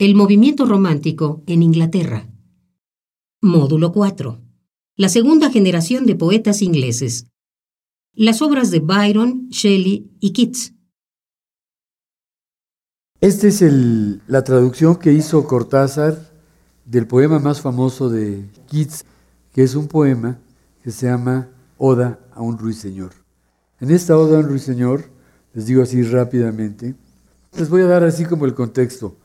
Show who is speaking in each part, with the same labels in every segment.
Speaker 1: El movimiento romántico en Inglaterra. Módulo 4. La segunda generación de poetas ingleses. Las obras de Byron, Shelley y Keats.
Speaker 2: Esta es la traducción que hizo Cortázar del poema más famoso de Keats, que es un poema que se llama Oda a un ruiseñor. En esta Oda a un ruiseñor, les digo así rápidamente, les voy a dar así como el contexto.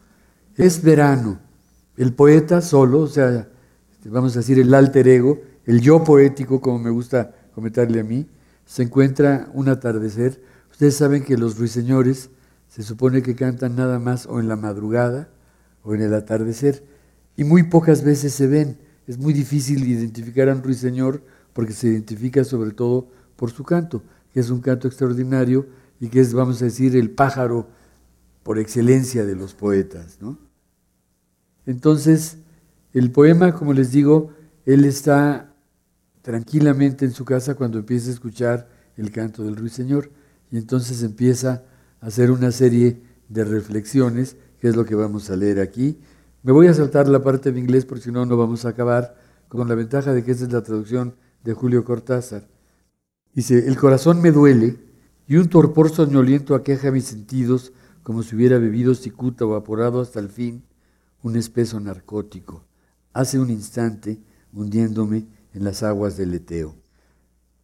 Speaker 2: Es verano, el poeta solo, o sea, vamos a decir el alter ego, el yo poético, como me gusta comentarle a mí, se encuentra un atardecer. Ustedes saben que los ruiseñores se supone que cantan nada más o en la madrugada o en el atardecer y muy pocas veces se ven. Es muy difícil identificar a un ruiseñor porque se identifica sobre todo por su canto, que es un canto extraordinario y que es, vamos a decir, el pájaro por excelencia de los poetas. ¿no? Entonces, el poema, como les digo, él está tranquilamente en su casa cuando empieza a escuchar el canto del ruiseñor y entonces empieza a hacer una serie de reflexiones, que es lo que vamos a leer aquí. Me voy a saltar la parte de inglés porque si no, no vamos a acabar con la ventaja de que esta es la traducción de Julio Cortázar. Dice, el corazón me duele y un torpor soñoliento aqueja mis sentidos como si hubiera bebido cicuta o evaporado hasta el fin un espeso narcótico. Hace un instante hundiéndome en las aguas del Eteo.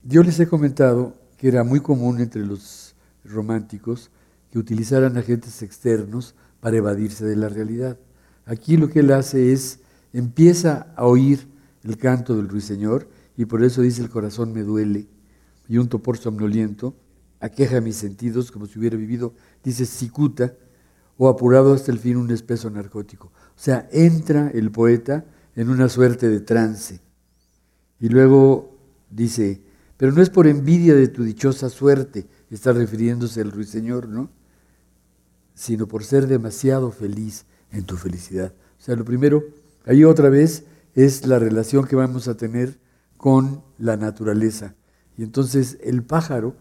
Speaker 2: Yo les he comentado que era muy común entre los románticos que utilizaran agentes externos para evadirse de la realidad. Aquí lo que él hace es, empieza a oír el canto del ruiseñor y por eso dice el corazón me duele y un topor somnoliento aqueja mis sentidos como si hubiera vivido, dice cicuta, o apurado hasta el fin un espeso narcótico. O sea, entra el poeta en una suerte de trance. Y luego dice, pero no es por envidia de tu dichosa suerte, está refiriéndose al ruiseñor, ¿no? Sino por ser demasiado feliz en tu felicidad. O sea, lo primero, ahí otra vez, es la relación que vamos a tener con la naturaleza. Y entonces el pájaro,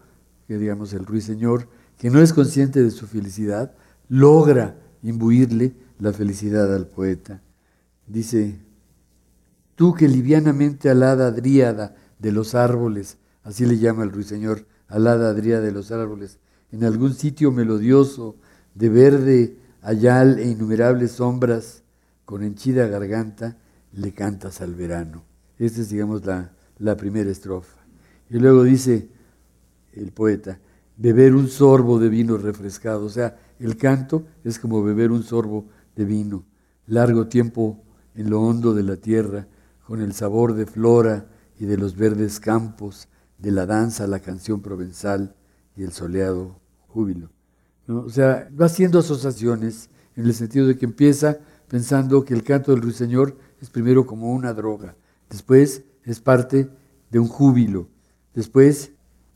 Speaker 2: que digamos el ruiseñor, que no es consciente de su felicidad, logra imbuirle la felicidad al poeta. Dice, tú que livianamente alada dríada de los árboles, así le llama el ruiseñor, alada dríada de los árboles, en algún sitio melodioso, de verde, ayal e innumerables sombras, con henchida garganta, le cantas al verano. Esta es, digamos, la, la primera estrofa. Y luego dice el poeta, beber un sorbo de vino refrescado. O sea, el canto es como beber un sorbo de vino. Largo tiempo en lo hondo de la tierra, con el sabor de flora y de los verdes campos, de la danza, la canción provenzal y el soleado júbilo. O sea, va haciendo asociaciones en el sentido de que empieza pensando que el canto del ruiseñor es primero como una droga, después es parte de un júbilo, después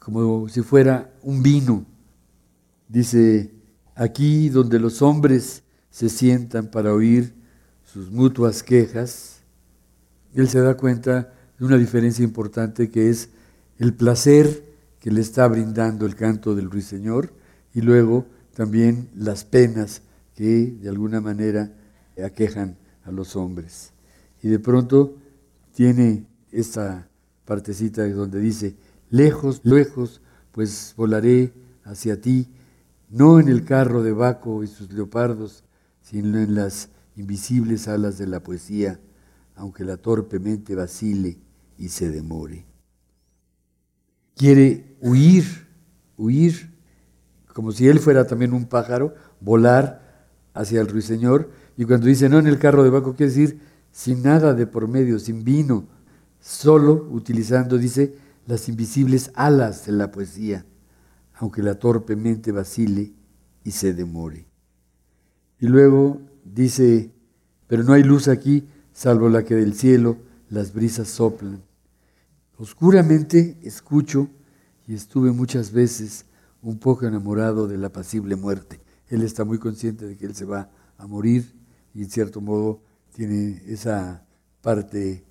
Speaker 2: como si fuera un vino. Dice, aquí donde los hombres se sientan para oír sus mutuas quejas, él se da cuenta de una diferencia importante que es el placer que le está brindando el canto del ruiseñor y luego también las penas que de alguna manera aquejan a los hombres. Y de pronto tiene esta partecita donde dice, lejos, lejos, pues volaré hacia ti, no en el carro de Baco y sus leopardos, sino en las invisibles alas de la poesía, aunque la torpemente vacile y se demore. Quiere huir, huir, como si él fuera también un pájaro, volar hacia el ruiseñor, y cuando dice no en el carro de Baco, quiere decir sin nada de por medio, sin vino, solo utilizando, dice, las invisibles alas de la poesía, aunque la torpemente vacile y se demore. Y luego dice, pero no hay luz aquí, salvo la que del cielo las brisas soplan. Oscuramente escucho y estuve muchas veces un poco enamorado de la pasible muerte. Él está muy consciente de que él se va a morir y en cierto modo tiene esa parte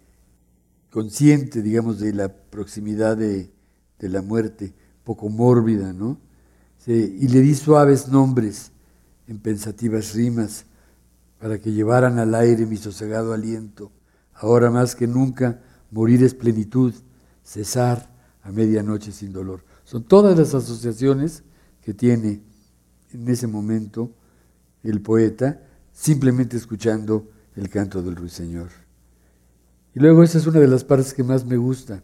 Speaker 2: consciente, digamos, de la proximidad de, la muerte, poco mórbida, ¿no? Y le di suaves nombres en pensativas rimas para que llevaran al aire mi sosegado aliento. Ahora más que nunca, morir es plenitud, cesar a medianoche sin dolor. Son todas las asociaciones que tiene en ese momento el poeta, simplemente escuchando el canto del ruiseñor. Y luego esa es una de las partes que más me gusta,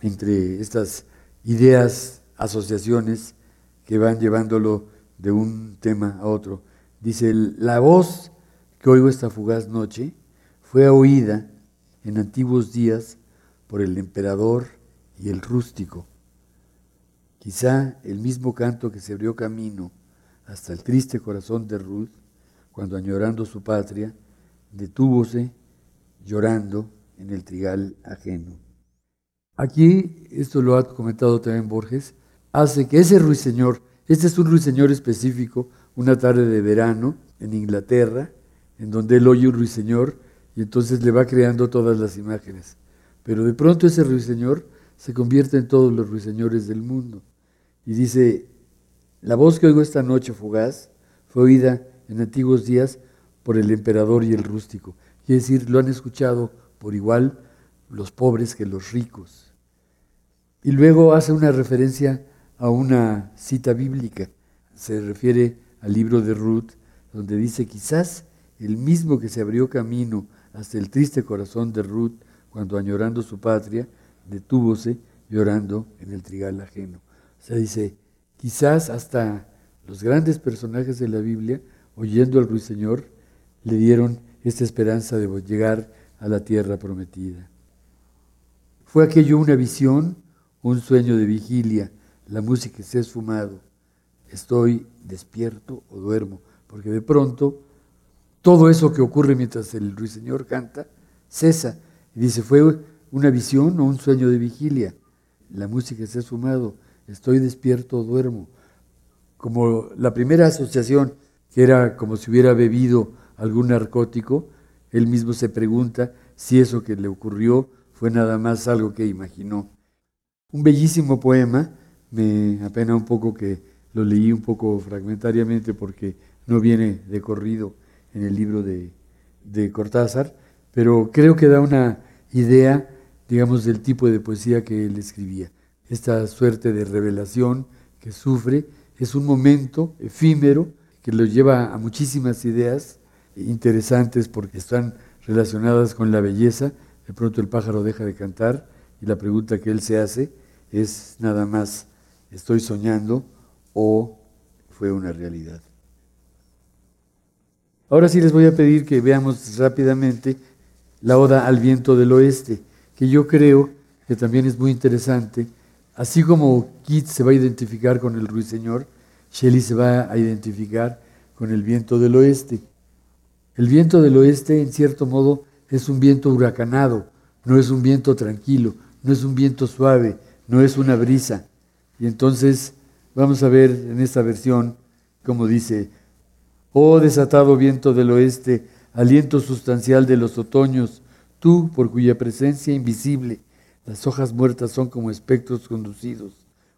Speaker 2: entre estas ideas, asociaciones que van llevándolo de un tema a otro. Dice, la voz que oigo esta fugaz noche fue oída en antiguos días por el emperador y el rústico. Quizá el mismo canto que se abrió camino hasta el triste corazón de Ruth, cuando añorando su patria, detúvose llorando en el trigal ajeno. Aquí, esto lo ha comentado también Borges, hace que ese ruiseñor, este es un ruiseñor específico, una tarde de verano en Inglaterra, en donde él oye un ruiseñor y entonces le va creando todas las imágenes. Pero de pronto ese ruiseñor se convierte en todos los ruiseñores del mundo. Y dice, la voz que oigo esta noche fugaz fue oída en antiguos días por el emperador y el rústico. Quiere decir, lo han escuchado por igual los pobres que los ricos. Y luego hace una referencia a una cita bíblica. Se refiere al libro de Ruth, donde dice, quizás el mismo que se abrió camino hasta el triste corazón de Ruth cuando añorando su patria, detúvose llorando en el trigal ajeno. O sea, dice, quizás hasta los grandes personajes de la Biblia, oyendo al ruiseñor, le dieron esta esperanza de llegar a la tierra prometida. Fue aquello una visión, un sueño de vigilia, la música se ha esfumado, estoy despierto o duermo, porque de pronto todo eso que ocurre mientras el ruiseñor canta cesa. Y dice, fue una visión o un sueño de vigilia. La música se ha sumado, estoy despierto o duermo. Como la primera asociación, que era como si hubiera bebido algún narcótico, él mismo se pregunta si eso que le ocurrió fue nada más algo que imaginó. Un bellísimo poema, me apena un poco que lo leí un poco fragmentariamente porque no viene de corrido en el libro de, de Cortázar, pero creo que da una idea, digamos, del tipo de poesía que él escribía. Esta suerte de revelación que sufre es un momento efímero que lo lleva a muchísimas ideas interesantes porque están relacionadas con la belleza. De pronto el pájaro deja de cantar y la pregunta que él se hace es nada más, ¿estoy soñando o fue una realidad? Ahora sí les voy a pedir que veamos rápidamente la Oda al Viento del Oeste, que yo creo que también es muy interesante. Así como Keats se va a identificar con el ruiseñor, Shelley se va a identificar con el viento del oeste. El viento del oeste, en cierto modo, es un viento huracanado, no es un viento tranquilo, no es un viento suave, no es una brisa. Y entonces vamos a ver en esta versión como dice, Oh desatado viento del oeste, aliento sustancial de los otoños, tú por cuya presencia invisible las hojas muertas son como espectros conducidos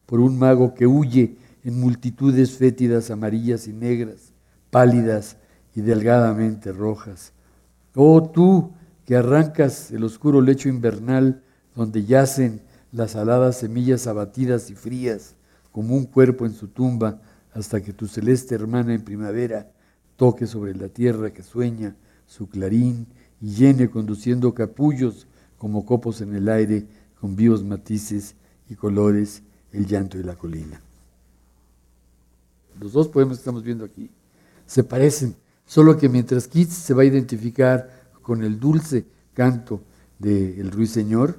Speaker 2: por un mago que huye en multitudes fétidas amarillas y negras, pálidas y delgadamente rojas. Oh tú que arrancas el oscuro lecho invernal donde yacen las aladas semillas abatidas y frías como un cuerpo en su tumba hasta que tu celeste hermana en primavera toque sobre la tierra que sueña su clarín y llene conduciendo capullos como copos en el aire con vivos matices y colores el llanto de la colina. Los dos poemas que estamos viendo aquí se parecen, solo que mientras Keats se va a identificar con el dulce canto del ruiseñor,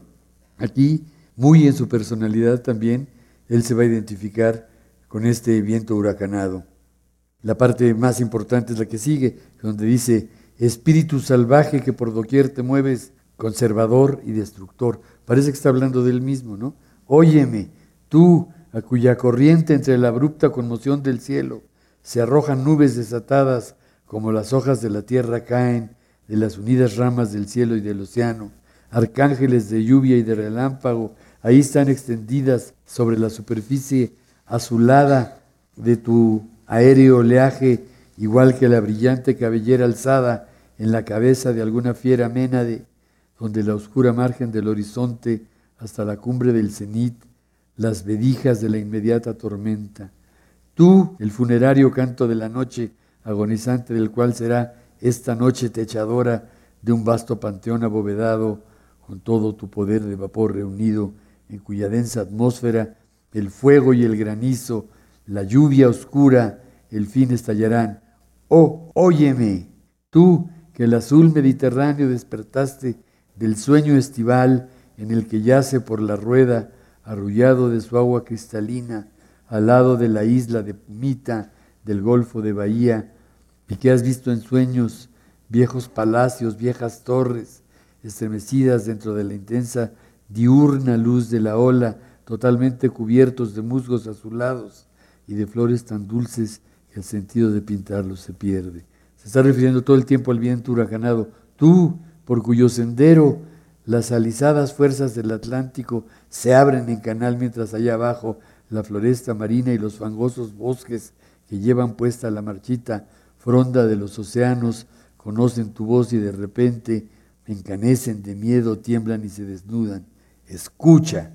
Speaker 2: aquí, muy en su personalidad también, él se va a identificar con este viento huracanado. La parte más importante es la que sigue, donde dice, espíritu salvaje que por doquier te mueves, conservador y destructor. Parece que está hablando del mismo, ¿no? Óyeme, tú, a cuya corriente entre la abrupta conmoción del cielo se arrojan nubes desatadas como las hojas de la tierra caen de las unidas ramas del cielo y del océano, arcángeles de lluvia y de relámpago, ahí están extendidas sobre la superficie azulada de tu aéreo oleaje, igual que la brillante cabellera alzada en la cabeza de alguna fiera ménade, donde la oscura margen del horizonte hasta la cumbre del cenit, las vedijas de la inmediata tormenta. Tú, el funerario canto de la noche, agonizante del cual será esta noche techadora de un vasto panteón abovedado, con todo tu poder de vapor reunido, en cuya densa atmósfera el fuego y el granizo, la lluvia oscura, el fin estallarán. Oh, óyeme, tú que el azul Mediterráneo despertaste del sueño estival en el que yace por la rueda, arrullado de su agua cristalina, al lado de la isla de Pumita, del Golfo de Bahía, y que has visto en sueños viejos palacios, viejas torres, estremecidas dentro de la intensa diurna luz de la ola, totalmente cubiertos de musgos azulados y de flores tan dulces que el sentido de pintarlos se pierde. Se está refiriendo todo el tiempo al viento huracanado. Tú, por cuyo sendero las alisadas fuerzas del Atlántico se abren en canal mientras allá abajo la floresta marina y los fangosos bosques que llevan puesta la marchita fronda de los océanos conocen tu voz y de repente encanecen de miedo, tiemblan y se desnudan. Escucha,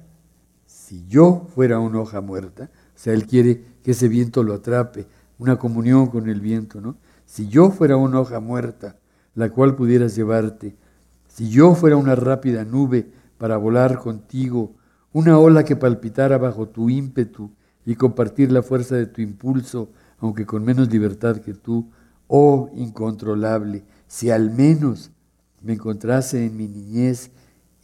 Speaker 2: si yo fuera una hoja muerta, o sea, él quiere que ese viento lo atrape, una comunión con el viento, ¿no? Si yo fuera una hoja muerta, la cual pudieras llevarte, si yo fuera una rápida nube para volar contigo, una ola que palpitara bajo tu ímpetu y compartir la fuerza de tu impulso, aunque con menos libertad que tú, oh incontrolable, si al menos me encontrase en mi niñez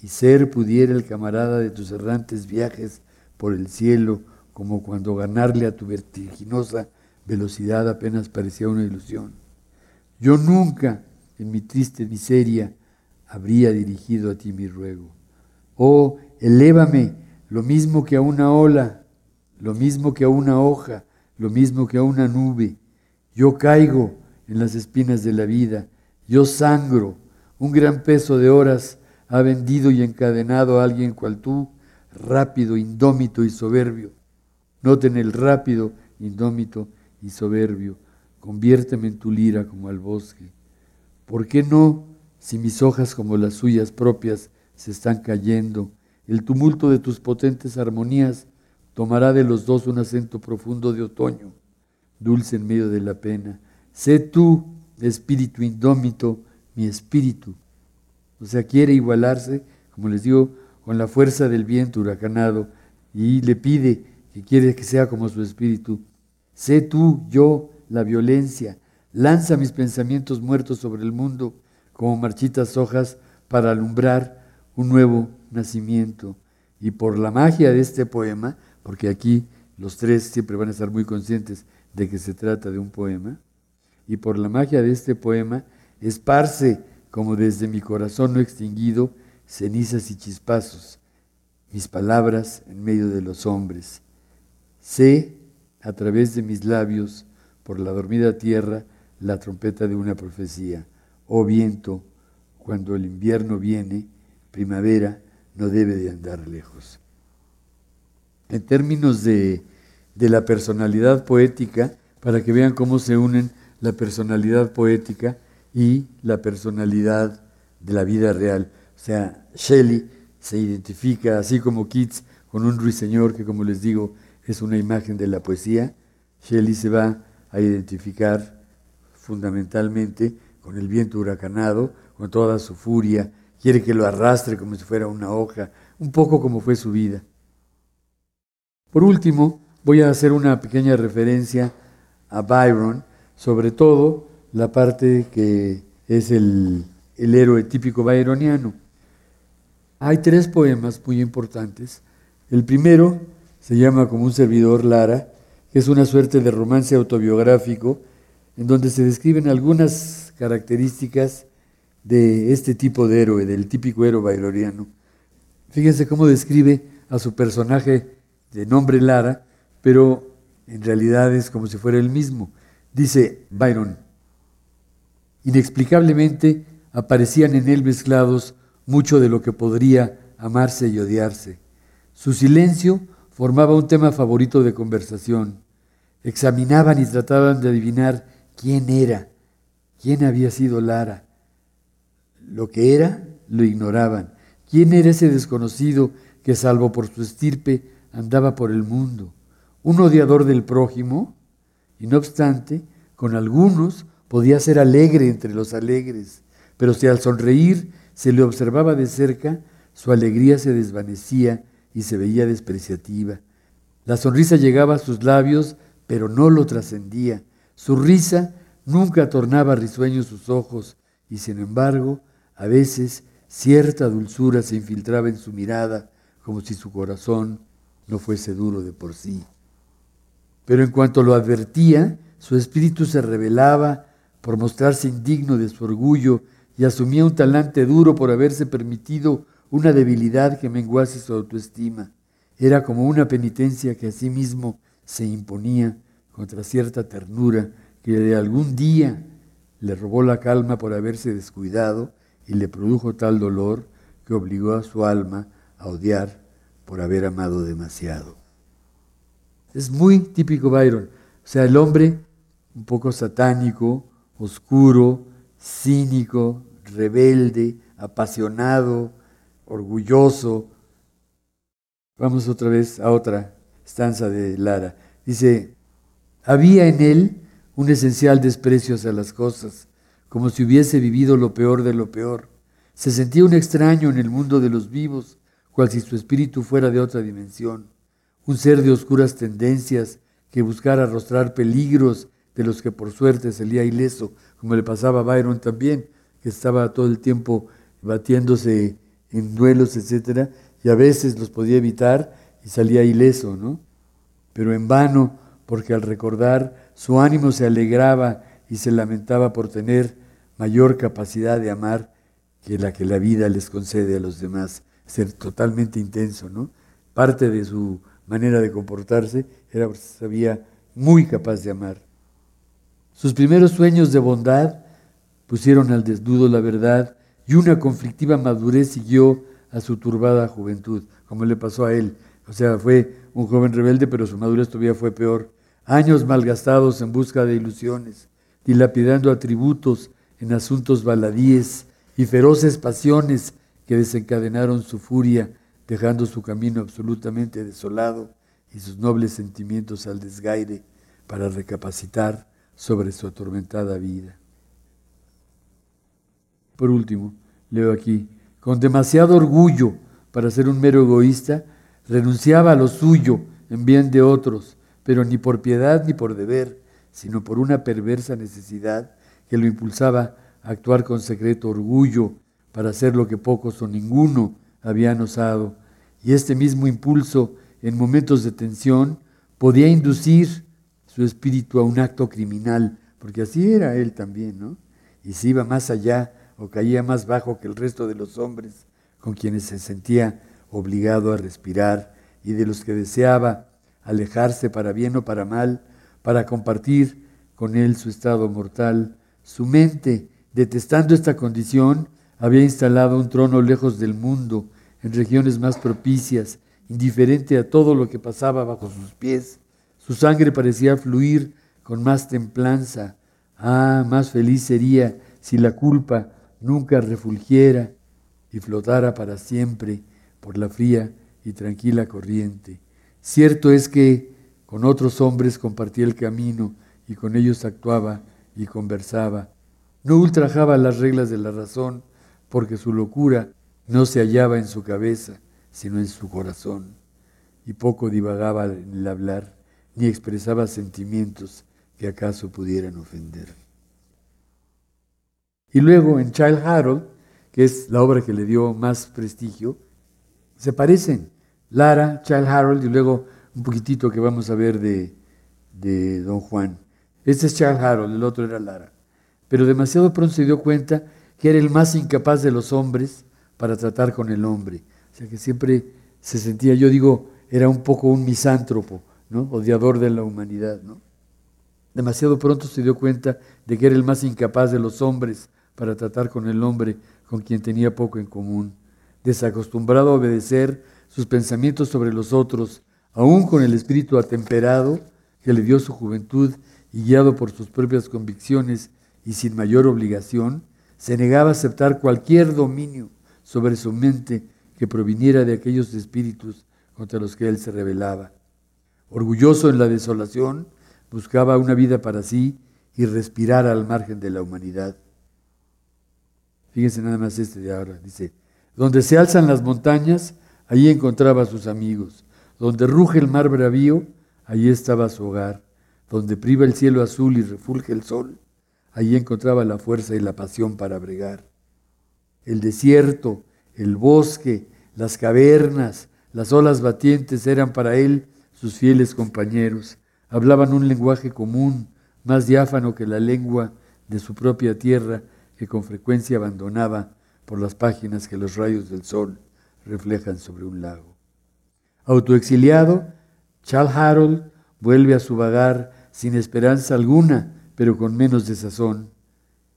Speaker 2: y ser pudiera el camarada de tus errantes viajes por el cielo, como cuando ganarle a tu vertiginosa velocidad apenas parecía una ilusión. Yo nunca, en mi triste miseria, habría dirigido a ti mi ruego. Oh, elévame lo mismo que a una ola, lo mismo que a una hoja, lo mismo que a una nube. Yo caigo en las espinas de la vida, yo sangro, un gran peso de horas ha vendido y encadenado a alguien cual tú, rápido, indómito y soberbio. Noten el rápido, indómito y soberbio. Conviérteme en tu lira como al bosque. ¿Por qué no, si mis hojas como las suyas propias se están cayendo, el tumulto de tus potentes armonías tomará de los dos un acento profundo de otoño, dulce en medio de la pena? Sé tú, espíritu indómito, mi espíritu, o sea, quiere igualarse, como les digo, con la fuerza del viento huracanado y le pide que quiere que sea como su espíritu. Sé tú, yo, la violencia. Lanza mis pensamientos muertos sobre el mundo como marchitas hojas para alumbrar un nuevo nacimiento. Y por la magia de este poema, porque aquí los tres siempre van a estar muy conscientes de que se trata de un poema, y por la magia de este poema, esparce como desde mi corazón no extinguido, cenizas y chispazos, mis palabras en medio de los hombres. Sé, a través de mis labios, por la dormida tierra, la trompeta de una profecía. Oh viento, cuando el invierno viene, primavera no debe de andar lejos. En términos de, la personalidad poética, para que vean cómo se unen la personalidad poética y la personalidad de la vida real. O sea, Shelley se identifica, así como Keats, con un ruiseñor que, como les digo, es una imagen de la poesía. Shelley se va a identificar fundamentalmente con el viento huracanado, con toda su furia, quiere que lo arrastre como si fuera una hoja, un poco como fue su vida. Por último, voy a hacer una pequeña referencia a Byron, sobre todo la parte que es el, héroe típico byroniano. Hay tres poemas muy importantes. El primero se llama Como un servidor Lara, que es una suerte de romance autobiográfico en donde se describen algunas características de este tipo de héroe, del típico héroe byroniano. Fíjense cómo describe a su personaje de nombre Lara, pero en realidad es como si fuera el mismo. Dice Byron, Inexplicablemente aparecían en él mezclados mucho de lo que podría amarse y odiarse. Su silencio formaba un tema favorito de conversación. Examinaban y trataban de adivinar quién era, quién había sido Lara, lo que era, lo ignoraban. ¿Quién era ese desconocido que, salvo por su estirpe, andaba por el mundo? ¿Un odiador del prójimo? Y no obstante, con algunos podía ser alegre entre los alegres, pero si al sonreír se le observaba de cerca, su alegría se desvanecía y se veía despreciativa. La sonrisa llegaba a sus labios, pero no lo trascendía. Su risa nunca tornaba risueños sus ojos, y sin embargo, a veces cierta dulzura se infiltraba en su mirada, como si su corazón no fuese duro de por sí. Pero en cuanto lo advertía, su espíritu se rebelaba por mostrarse indigno de su orgullo y asumía un talante duro por haberse permitido una debilidad que menguase su autoestima. Era como una penitencia que a sí mismo se imponía contra cierta ternura que de algún día le robó la calma por haberse descuidado y le produjo tal dolor que obligó a su alma a odiar por haber amado demasiado. Es muy típico Byron, o sea, el hombre un poco satánico, oscuro, cínico, rebelde, apasionado, orgulloso. Vamos otra vez a otra estanza de Lara. Dice, había en él un esencial desprecio hacia las cosas, como si hubiese vivido lo peor de lo peor. Se sentía un extraño en el mundo de los vivos, cual si su espíritu fuera de otra dimensión, un ser de oscuras tendencias que buscara arrostrar peligros de los que por suerte salía ileso, como le pasaba a Byron también, que estaba todo el tiempo batiéndose en duelos, etcétera, y a veces los podía evitar y salía ileso, ¿no? Pero en vano, porque al recordar su ánimo se alegraba y se lamentaba por tener mayor capacidad de amar que la que la vida les concede a los demás, ser totalmente intenso, ¿no? Parte de su manera de comportarse era porque sabía muy capaz de amar. Sus primeros sueños de bondad pusieron al desnudo la verdad y una conflictiva madurez siguió a su turbada juventud, como le pasó a él. O sea, fue un joven rebelde, pero su madurez todavía fue peor. Años malgastados en busca de ilusiones, dilapidando atributos en asuntos baladíes y feroces pasiones que desencadenaron su furia, dejando su camino absolutamente desolado y sus nobles sentimientos al desgaire para recapacitar sobre su atormentada vida. Por último, leo aquí, con demasiado orgullo para ser un mero egoísta, renunciaba a lo suyo en bien de otros, pero ni por piedad ni por deber, sino por una perversa necesidad que lo impulsaba a actuar con secreto orgullo para hacer lo que pocos o ninguno habían osado. Y este mismo impulso, en momentos de tensión, podía inducir su espíritu a un acto criminal, porque así era él también, ¿no? Y se iba más allá o caía más bajo que el resto de los hombres con quienes se sentía obligado a respirar y de los que deseaba alejarse para bien o para mal, para compartir con él su estado mortal. Su mente, detestando esta condición, había instalado un trono lejos del mundo, en regiones más propicias, indiferente a todo lo que pasaba bajo sus pies. Su sangre parecía fluir con más templanza. Ah, más feliz sería si la culpa nunca refulgiera y flotara para siempre por la fría y tranquila corriente. Cierto es que con otros hombres compartía el camino y con ellos actuaba y conversaba. No ultrajaba las reglas de la razón porque su locura no se hallaba en su cabeza, sino en su corazón. Y poco divagaba en el hablar, ni expresaba sentimientos que acaso pudieran ofender. Y luego en Child Harold, que es la obra que le dio más prestigio, se parecen. Lara, Child Harold y luego un poquitito que vamos a ver de, de Don Juan. Este es Child Harold, el otro era Lara. Pero demasiado pronto se dio cuenta que era el más incapaz de los hombres para tratar con el hombre. O sea que siempre se sentía, yo digo, era un poco un misántropo, ¿no? odiador de la humanidad. ¿no? Demasiado pronto se dio cuenta de que era el más incapaz de los hombres para tratar con el hombre con quien tenía poco en común. Desacostumbrado a obedecer sus pensamientos sobre los otros, aún con el espíritu atemperado que le dio su juventud y guiado por sus propias convicciones y sin mayor obligación, se negaba a aceptar cualquier dominio sobre su mente que proviniera de aquellos espíritus contra los que él se rebelaba. Orgulloso en la desolación, buscaba una vida para sí y respirar al margen de la humanidad. Fíjense nada más este de ahora, dice, donde se alzan las montañas, allí encontraba a sus amigos. Donde ruge el mar bravío, allí estaba su hogar. Donde priva el cielo azul y refulge el sol, allí encontraba la fuerza y la pasión para bregar. El desierto, el bosque, las cavernas, las olas batientes eran para él sus fieles compañeros. Hablaban un lenguaje común, más diáfano que la lengua de su propia tierra, que con frecuencia abandonaba por las páginas que los rayos del sol reflejan sobre un lago. Autoexiliado, Charles Harold vuelve a su vagar sin esperanza alguna, pero con menos desazón.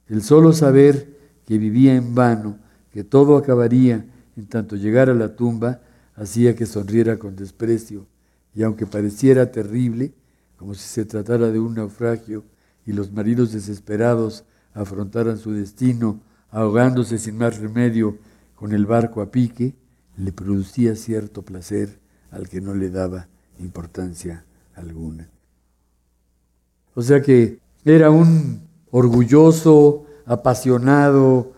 Speaker 2: El solo saber que vivía en vano, que todo acabaría en tanto llegara a la tumba, hacía que sonriera con desprecio, y aunque pareciera terrible, como si se tratara de un naufragio y los maridos desesperados afrontaran su destino ahogándose sin más remedio con el barco a pique, le producía cierto placer al que no le daba importancia alguna. O sea que era un orgulloso, apasionado,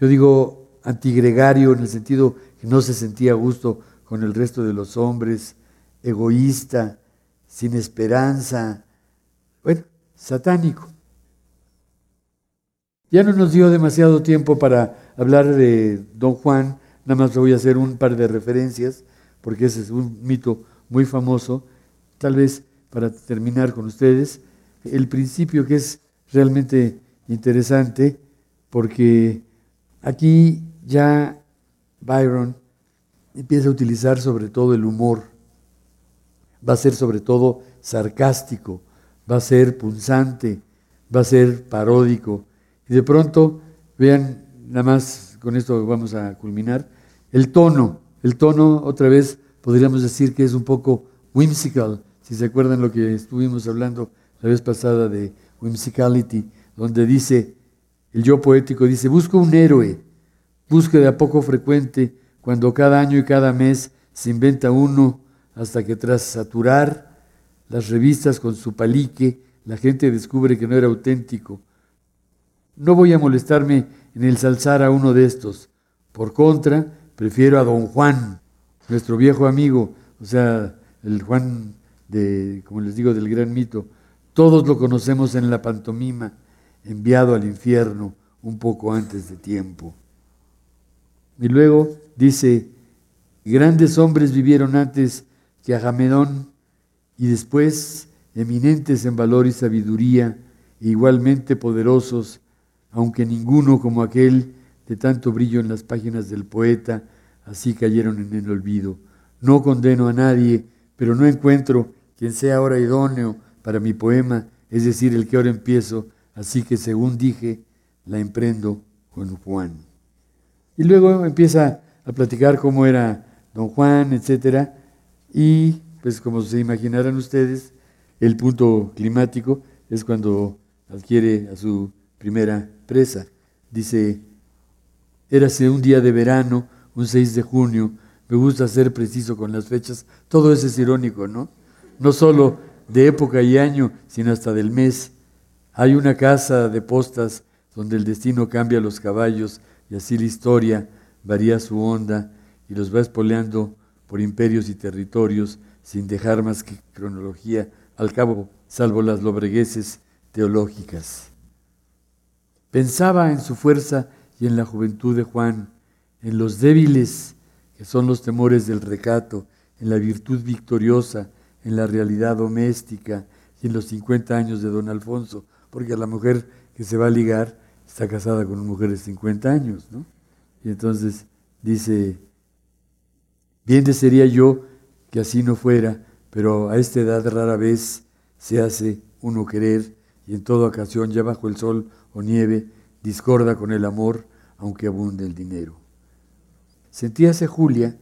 Speaker 2: yo digo antigregario en el sentido que no se sentía a gusto con el resto de los hombres, egoísta, sin esperanza, bueno, satánico. Ya no nos dio demasiado tiempo para hablar de Don Juan, nada más voy a hacer un par de referencias, porque ese es un mito muy famoso. Tal vez para terminar con ustedes, el principio que es realmente interesante, porque aquí ya Byron empieza a utilizar sobre todo el humor, va a ser sobre todo sarcástico, va a ser punzante, va a ser paródico, y de pronto, vean, nada más con esto vamos a culminar, el tono. El tono, otra vez, podríamos decir que es un poco whimsical, si se acuerdan lo que estuvimos hablando la vez pasada de whimsicality, donde dice, el yo poético dice, busco un héroe, búsqueda poco frecuente, cuando cada año y cada mes se inventa uno, hasta que tras saturar las revistas con su palique, la gente descubre que no era auténtico, no voy a molestarme en el salzar a uno de estos. Por contra, prefiero a don Juan, nuestro viejo amigo, o sea, el Juan de, como les digo, del gran mito. Todos lo conocemos en la pantomima, enviado al infierno un poco antes de tiempo. Y luego dice, grandes hombres vivieron antes que Agamedón y después eminentes en valor y sabiduría, e igualmente poderosos aunque ninguno como aquel de tanto brillo en las páginas del poeta, así cayeron en el olvido. No condeno a nadie, pero no encuentro quien sea ahora idóneo para mi poema, es decir, el que ahora empiezo, así que según dije, la emprendo con Juan. Y luego empieza a platicar cómo era don Juan, etc. Y pues como se imaginarán ustedes, el punto climático es cuando adquiere a su primera presa. Dice, érase un día de verano, un 6 de junio, me gusta ser preciso con las fechas, todo eso es irónico, ¿no? No solo de época y año, sino hasta del mes. Hay una casa de postas donde el destino cambia los caballos y así la historia varía su onda y los va espoleando por imperios y territorios sin dejar más que cronología al cabo, salvo las lobregueses teológicas. Pensaba en su fuerza y en la juventud de Juan, en los débiles, que son los temores del recato, en la virtud victoriosa, en la realidad doméstica y en los 50 años de don Alfonso, porque la mujer que se va a ligar está casada con una mujer de 50 años, ¿no? Y entonces dice, bien desearía yo que así no fuera, pero a esta edad rara vez se hace uno querer y en toda ocasión ya bajo el sol o nieve, discorda con el amor, aunque abunde el dinero. Sentíase Julia,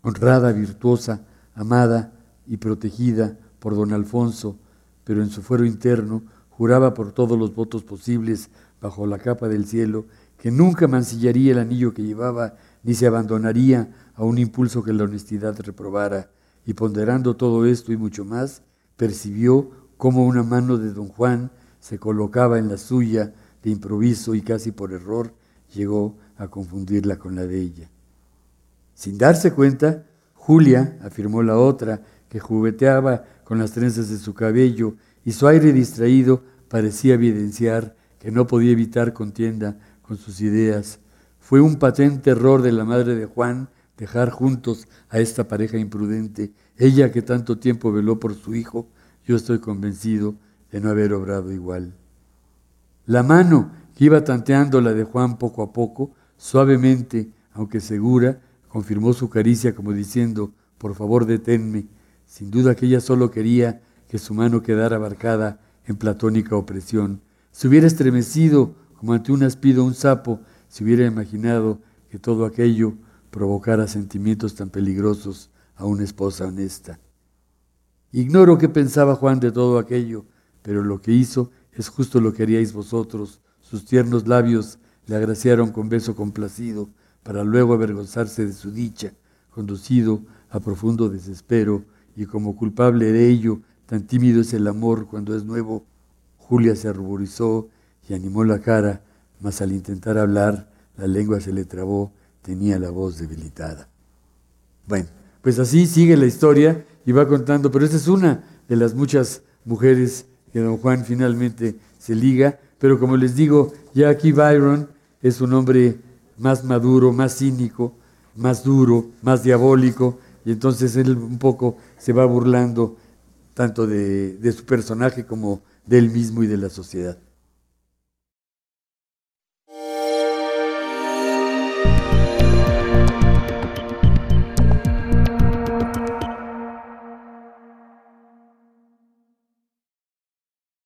Speaker 2: honrada, virtuosa, amada y protegida por don Alfonso, pero en su fuero interno juraba por todos los votos posibles bajo la capa del cielo que nunca mancillaría el anillo que llevaba, ni se abandonaría a un impulso que la honestidad reprobara, y ponderando todo esto y mucho más, percibió cómo una mano de don Juan se colocaba en la suya de improviso y casi por error llegó a confundirla con la de ella. Sin darse cuenta, Julia, afirmó la otra, que jugueteaba con las trenzas de su cabello y su aire distraído parecía evidenciar que no podía evitar contienda con sus ideas. Fue un patente error de la madre de Juan dejar juntos a esta pareja imprudente. Ella que tanto tiempo veló por su hijo, yo estoy convencido de no haber obrado igual. La mano que iba tanteando la de Juan poco a poco, suavemente, aunque segura, confirmó su caricia como diciendo, por favor deténme. Sin duda que ella solo quería que su mano quedara abarcada en platónica opresión. Se hubiera estremecido como ante un aspido un sapo, si hubiera imaginado que todo aquello provocara sentimientos tan peligrosos a una esposa honesta. Ignoro qué pensaba Juan de todo aquello, pero lo que hizo es justo lo que haríais vosotros. Sus tiernos labios le agraciaron con beso complacido, para luego avergonzarse de su dicha, conducido a profundo desespero, y como culpable de ello, tan tímido es el amor cuando es nuevo, Julia se ruborizó y animó la cara, mas al intentar hablar, la lengua se le trabó, tenía la voz debilitada. Bueno, pues así sigue la historia y va contando, pero esta es una de las muchas mujeres que don Juan finalmente se liga, pero como les digo, ya aquí Byron es un hombre más maduro, más cínico, más duro, más diabólico, y entonces él un poco se va burlando tanto de, su personaje como de él mismo y de la sociedad.